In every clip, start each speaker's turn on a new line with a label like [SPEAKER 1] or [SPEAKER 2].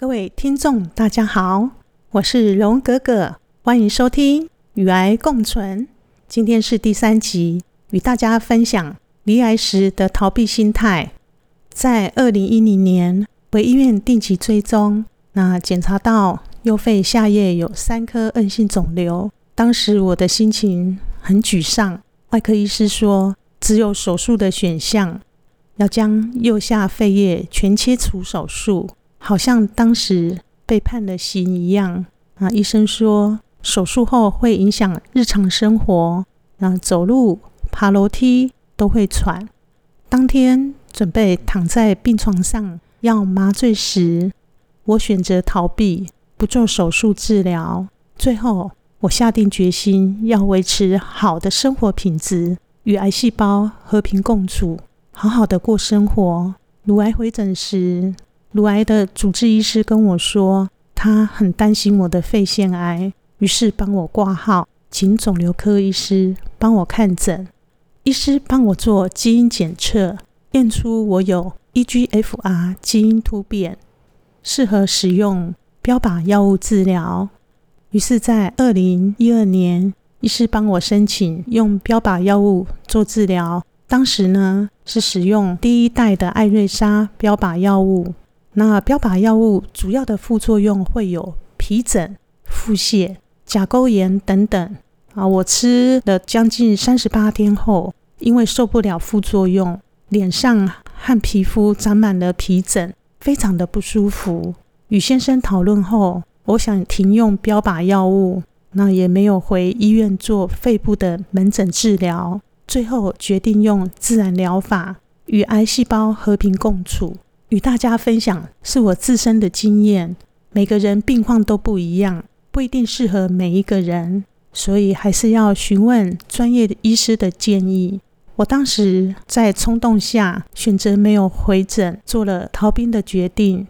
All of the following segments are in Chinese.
[SPEAKER 1] 各位听众，大家好，我是荣格格，欢迎收听《与癌共存》。今天是第三集，与大家分享离癌时的逃避心态。在二零一零年回医院定期追踪，那检查到右肺下叶有三颗恶性肿瘤。当时我的心情很沮丧，外科医师说只有手术的选项，要将右下肺叶全切除手术。好像当时被判了刑一样啊！医生说手术后会影响日常生活，啊，走路、爬楼梯都会喘。当天准备躺在病床上要麻醉时，我选择逃避，不做手术治疗。最后，我下定决心要维持好的生活品质，与癌细胞和平共处，好好的过生活。乳癌回诊时。乳癌的主治医师跟我说，他很担心我的肺腺癌，于是帮我挂号，请肿瘤科医师帮我看诊。医师帮我做基因检测，验出我有 EGFR 基因突变，适合使用标靶药物治疗。于是，在二零一二年，医师帮我申请用标靶药物做治疗。当时呢，是使用第一代的艾瑞莎标靶药物。那标靶药物主要的副作用会有皮疹、腹泻、甲沟炎等等啊。我吃了将近三十八天后，因为受不了副作用，脸上和皮肤长满了皮疹，非常的不舒服。与先生讨论后，我想停用标靶药物，那也没有回医院做肺部的门诊治疗，最后决定用自然疗法与癌细胞和平共处。与大家分享是我自身的经验，每个人病况都不一样，不一定适合每一个人，所以还是要询问专业的医师的建议。我当时在冲动下选择没有回诊，做了逃兵的决定，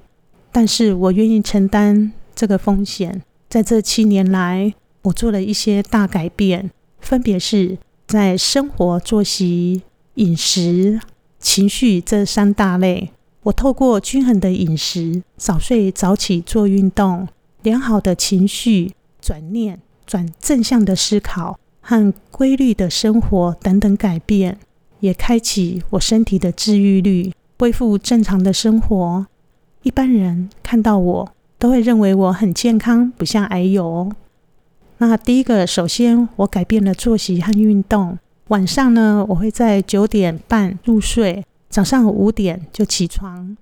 [SPEAKER 1] 但是我愿意承担这个风险。在这七年来，我做了一些大改变，分别是在生活作息、饮食、情绪这三大类。我透过均衡的饮食、早睡早起、做运动、良好的情绪转念、转正向的思考和规律的生活等等改变，也开启我身体的治愈率，恢复正常的生活。一般人看到我都会认为我很健康，不像癌友。那第一个，首先我改变了作息和运动。晚上呢，我会在九点半入睡。早上五点就起床，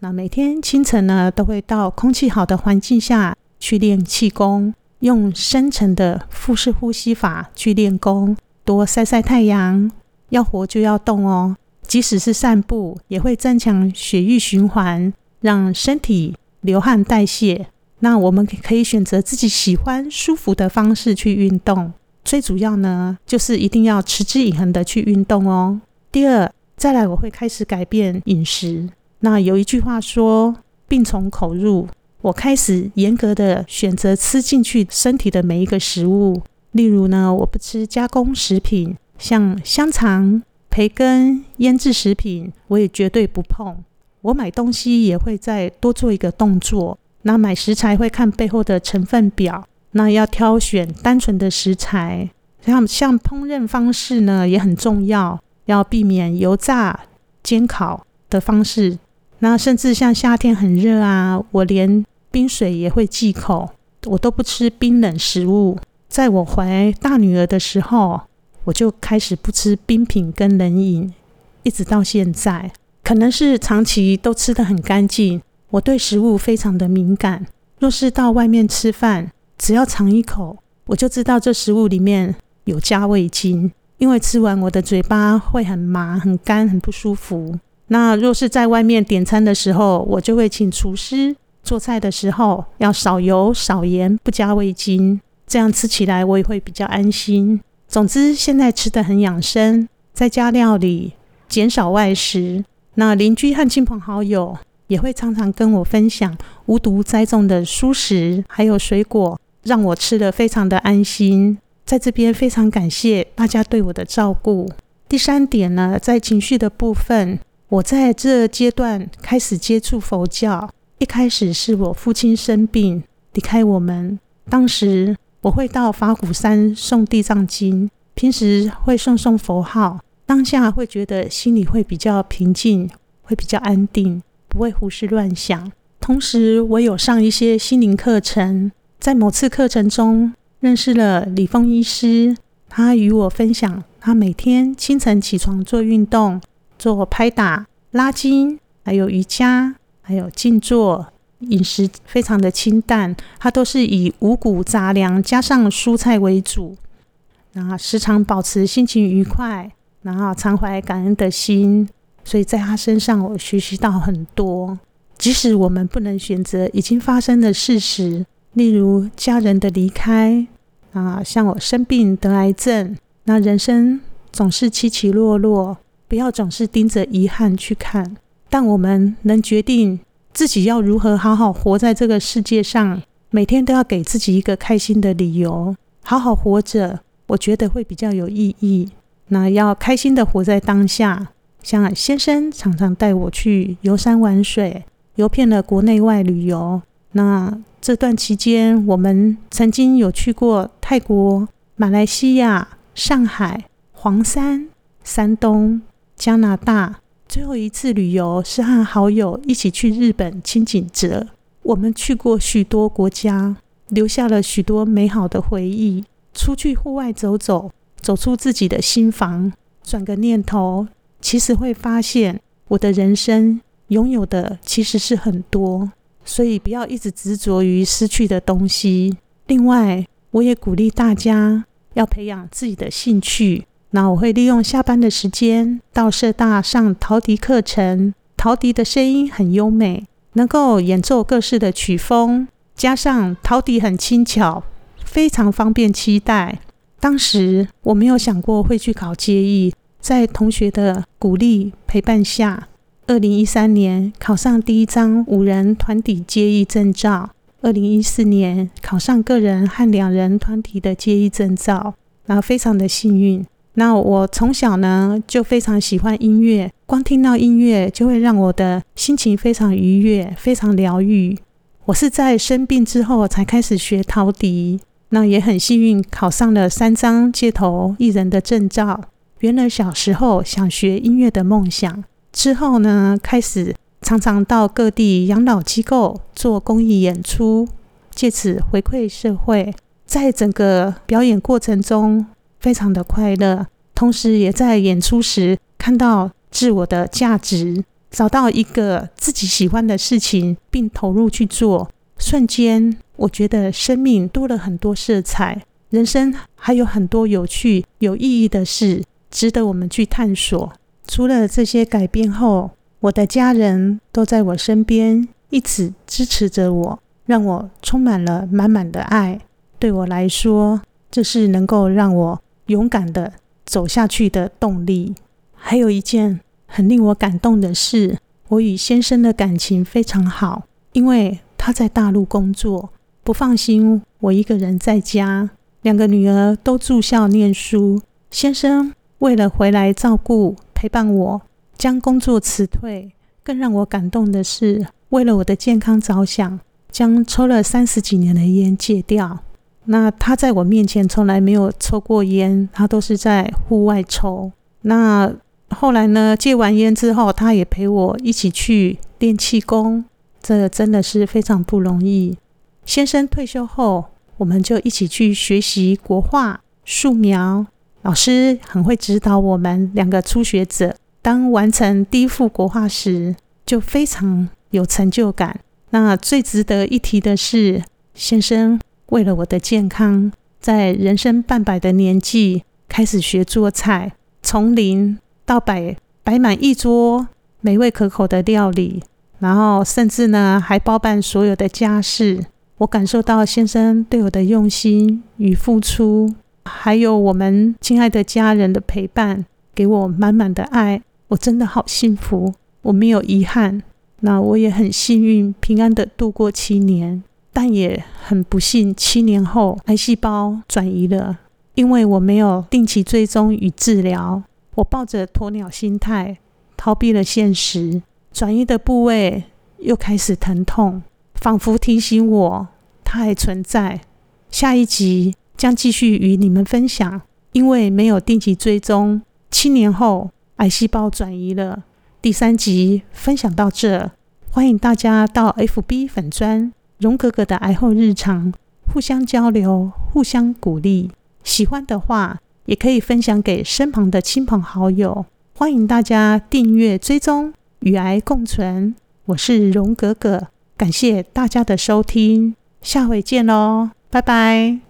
[SPEAKER 1] 那每天清晨呢都会到空气好的环境下去练气功，用深层的腹式呼吸法去练功，多晒晒太阳。要活就要动哦，即使是散步也会增强血液循环，让身体流汗代谢。那我们可以选择自己喜欢舒服的方式去运动，最主要呢就是一定要持之以恒的去运动哦。第二。再来，我会开始改变饮食。那有一句话说：“病从口入。”我开始严格的选择吃进去身体的每一个食物。例如呢，我不吃加工食品，像香肠、培根、腌制食品，我也绝对不碰。我买东西也会再多做一个动作。那买食材会看背后的成分表，那要挑选单纯的食材。像像烹饪方式呢，也很重要。要避免油炸、煎烤的方式。那甚至像夏天很热啊，我连冰水也会忌口，我都不吃冰冷食物。在我怀大女儿的时候，我就开始不吃冰品跟冷饮，一直到现在。可能是长期都吃得很干净，我对食物非常的敏感。若是到外面吃饭，只要尝一口，我就知道这食物里面有加味精。因为吃完我的嘴巴会很麻、很干、很不舒服。那若是在外面点餐的时候，我就会请厨师做菜的时候要少油、少盐，不加味精，这样吃起来我也会比较安心。总之，现在吃的很养生，在家料理，减少外食。那邻居和亲朋好友也会常常跟我分享无毒栽种的蔬食，还有水果，让我吃的非常的安心。在这边非常感谢大家对我的照顾。第三点呢，在情绪的部分，我在这阶段开始接触佛教。一开始是我父亲生病离开我们，当时我会到法鼓山诵地藏经，平时会诵诵佛号，当下会觉得心里会比较平静，会比较安定，不会胡思乱想。同时，我有上一些心灵课程，在某次课程中认识了李峰医师，他与我分享，他每天清晨起床做运动，做拍打、拉筋，还有瑜伽。还有静坐，饮食非常的清淡，他都是以五谷杂粮加上蔬菜为主。然后时常保持心情愉快，然后常怀感恩的心。所以在他身上，我学习到很多。即使我们不能选择已经发生的事实，例如家人的离开啊，像我生病得癌症，那人生总是起起落落，不要总是盯着遗憾去看。但我们能决定自己要如何好好活在这个世界上，每天都要给自己一个开心的理由，好好活着，我觉得会比较有意义。那要开心的活在当下，像先生常常带我去游山玩水，游遍了国内外旅游。那这段期间，我们曾经有去过泰国、马来西亚、上海、黄山、山东、加拿大。最后一次旅游是和好友一起去日本清景泽，我们去过许多国家，留下了许多美好的回忆。出去户外走走，走出自己的心房，转个念头，其实会发现我的人生拥有的其实是很多，所以不要一直执着于失去的东西。另外，我也鼓励大家要培养自己的兴趣。那我会利用下班的时间到社大上陶笛课程。陶笛的声音很优美，能够演奏各式的曲风，加上陶笛很轻巧，非常方便期待。当时我没有想过会去考阶艺，在同学的鼓励陪伴下，二零一三年考上第一张五人团体阶艺证照，二零一四年考上个人和两人团体的阶艺证照，然后非常的幸运。那我从小呢就非常喜欢音乐，光听到音乐就会让我的心情非常愉悦，非常疗愈。我是在生病之后才开始学陶笛，那也很幸运考上了三张街头艺人的证照，圆了小时候想学音乐的梦想。之后呢，开始常常到各地养老机构做公益演出，借此回馈社会。在整个表演过程中。非常的快乐，同时也在演出时看到自我的价值，找到一个自己喜欢的事情，并投入去做。瞬间，我觉得生命多了很多色彩，人生还有很多有趣、有意义的事，值得我们去探索。除了这些改变后，我的家人都在我身边，一直支持着我，让我充满了满满的爱。对我来说，这是能够让我。勇敢的走下去的动力。还有一件很令我感动的事，我与先生的感情非常好，因为他在大陆工作，不放心我一个人在家，两个女儿都住校念书。先生为了回来照顾陪伴我，将工作辞退。更让我感动的是，为了我的健康着想，将抽了三十几年的烟戒掉。那他在我面前从来没有抽过烟，他都是在户外抽。那后来呢？戒完烟之后，他也陪我一起去练气功，这真的是非常不容易。先生退休后，我们就一起去学习国画、素描，老师很会指导我们两个初学者。当完成第一幅国画时，就非常有成就感。那最值得一提的是，先生。为了我的健康，在人生半百的年纪开始学做菜，从零到百，摆满一桌美味可口的料理，然后甚至呢还包办所有的家事。我感受到先生对我的用心与付出，还有我们亲爱的家人的陪伴，给我满满的爱。我真的好幸福，我没有遗憾。那我也很幸运，平安的度过七年。但也很不幸，七年后癌细胞转移了，因为我没有定期追踪与治疗，我抱着鸵鸟心态逃避了现实。转移的部位又开始疼痛，仿佛提醒我它还存在。下一集将继续与你们分享，因为没有定期追踪，七年后癌细胞转移了。第三集分享到这，欢迎大家到 FB 粉专荣格格的癌后日常，互相交流，互相鼓励。喜欢的话，也可以分享给身旁的亲朋好友。欢迎大家订阅追踪，与癌共存。我是荣格格，感谢大家的收听，下回见喽。拜拜。